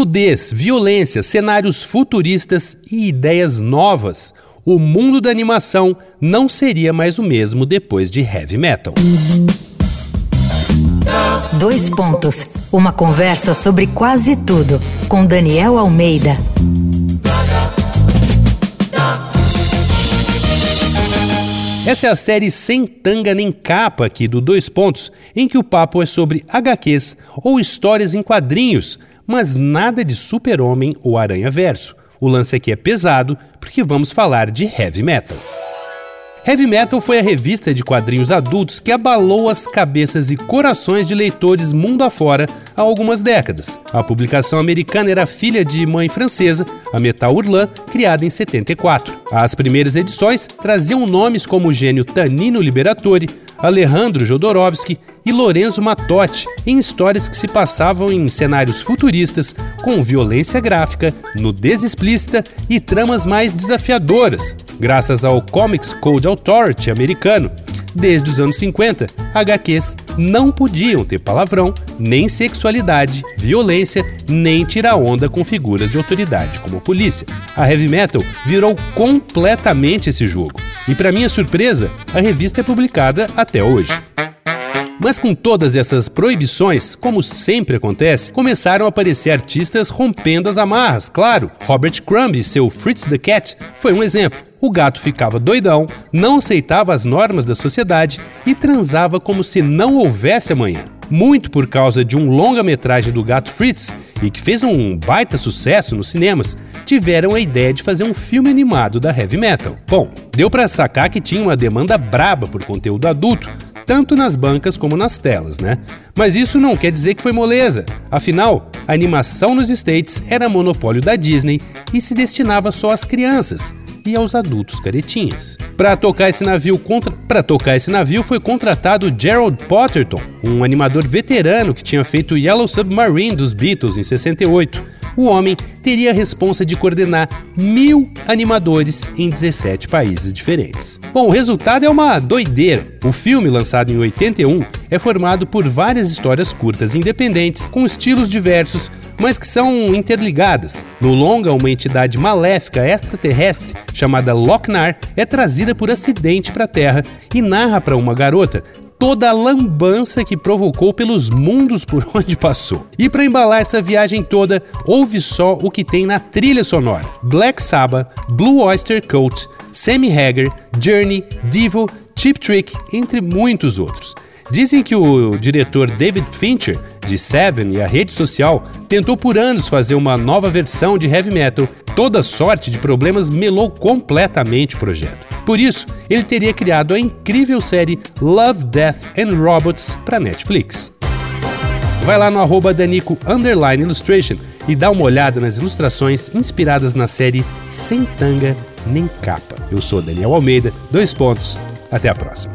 Nudez, violência, cenários futuristas e ideias novas. O mundo da animação não seria mais o mesmo depois de heavy metal. Dois pontos. Uma conversa sobre quase tudo com Daniel Almeida. Essa é a série Sem Tanga Nem Capa aqui do Dois Pontos, em que o papo é sobre HQs ou histórias em quadrinhos, mas nada de super-homem ou aranha-verso. O lance aqui é pesado porque vamos falar de heavy metal. Heavy Metal foi a revista de quadrinhos adultos que abalou as cabeças e corações de leitores mundo afora há algumas décadas. A publicação americana era filha de mãe francesa, a Metal Hurlan, criada em 74. As primeiras edições traziam nomes como o gênio Tanino Liberatore, Alejandro Jodorowsky e Lorenzo Mattotti, em histórias que se passavam em cenários futuristas, com violência gráfica, nudez explícita e tramas mais desafiadoras, graças ao Comics Code Authority americano. Desde os anos 50, HQs não podiam ter palavrão, nem sexualidade, violência, nem tirar onda com figuras de autoridade, como a polícia. A heavy metal virou completamente esse jogo. E para minha surpresa, a revista é publicada até hoje. Mas com todas essas proibições, como sempre acontece, começaram a aparecer artistas rompendo as amarras, claro. Robert Crumb e seu Fritz the Cat foi um exemplo. O gato ficava doidão, não aceitava as normas da sociedade e transava como se não houvesse amanhã. Muito por causa de um longa-metragem do gato Fritz e que fez um baita sucesso nos cinemas, tiveram a ideia de fazer um filme animado da heavy metal. Bom, deu para sacar que tinha uma demanda braba por conteúdo adulto, tanto nas bancas como nas telas, né? Mas isso não quer dizer que foi moleza. Afinal, a animação nos States era monopólio da Disney e se destinava só às crianças e aos adultos caretinhas. Para tocar esse navio contra... para tocar esse navio foi contratado Gerald Potterton, um animador veterano que tinha feito Yellow Submarine dos Beatles em 68 o homem teria a responsa de coordenar mil animadores em 17 países diferentes. Bom, o resultado é uma doideira. O filme, lançado em 81, é formado por várias histórias curtas independentes, com estilos diversos, mas que são interligadas. No longa, uma entidade maléfica extraterrestre chamada Lochnar é trazida por acidente para a Terra e narra para uma garota toda a lambança que provocou pelos mundos por onde passou. E para embalar essa viagem toda, ouve só o que tem na trilha sonora: Black Sabbath, Blue Oyster Cult, Sammy Hagar, Journey, Devo, Cheap Trick, entre muitos outros. Dizem que o diretor David Fincher, de Seven e a rede social, tentou por anos fazer uma nova versão de heavy metal. Toda sorte de problemas melou completamente o projeto. Por isso, ele teria criado a incrível série Love, Death and Robots para Netflix. Vai lá no arroba Danico Illustration e dá uma olhada nas ilustrações inspiradas na série Sem Tanga Nem Capa. Eu sou Daniel Almeida, dois pontos. Até a próxima.